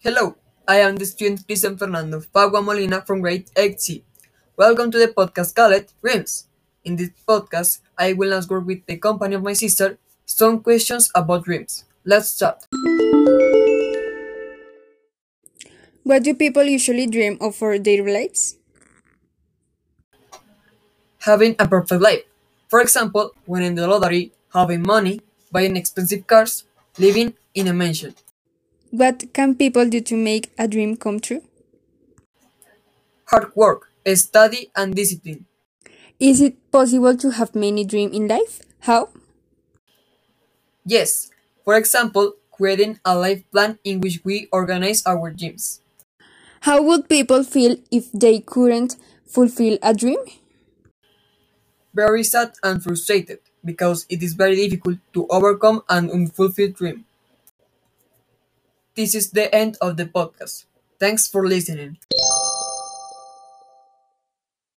Hello, I am the student Cristian Fernando Pagua Molina from grade 8C. Welcome to the podcast called Dreams. In this podcast, I will answer with the company of my sister some questions about dreams. Let's start. What do people usually dream of for their lives? Having a perfect life. For example, winning the lottery, having money, buying expensive cars, living in a mansion. What can people do to make a dream come true? Hard work, study, and discipline. Is it possible to have many dreams in life? How? Yes, for example, creating a life plan in which we organize our dreams. How would people feel if they couldn't fulfill a dream? Very sad and frustrated because it is very difficult to overcome an unfulfilled dream. This is the end of the podcast. Thanks for listening.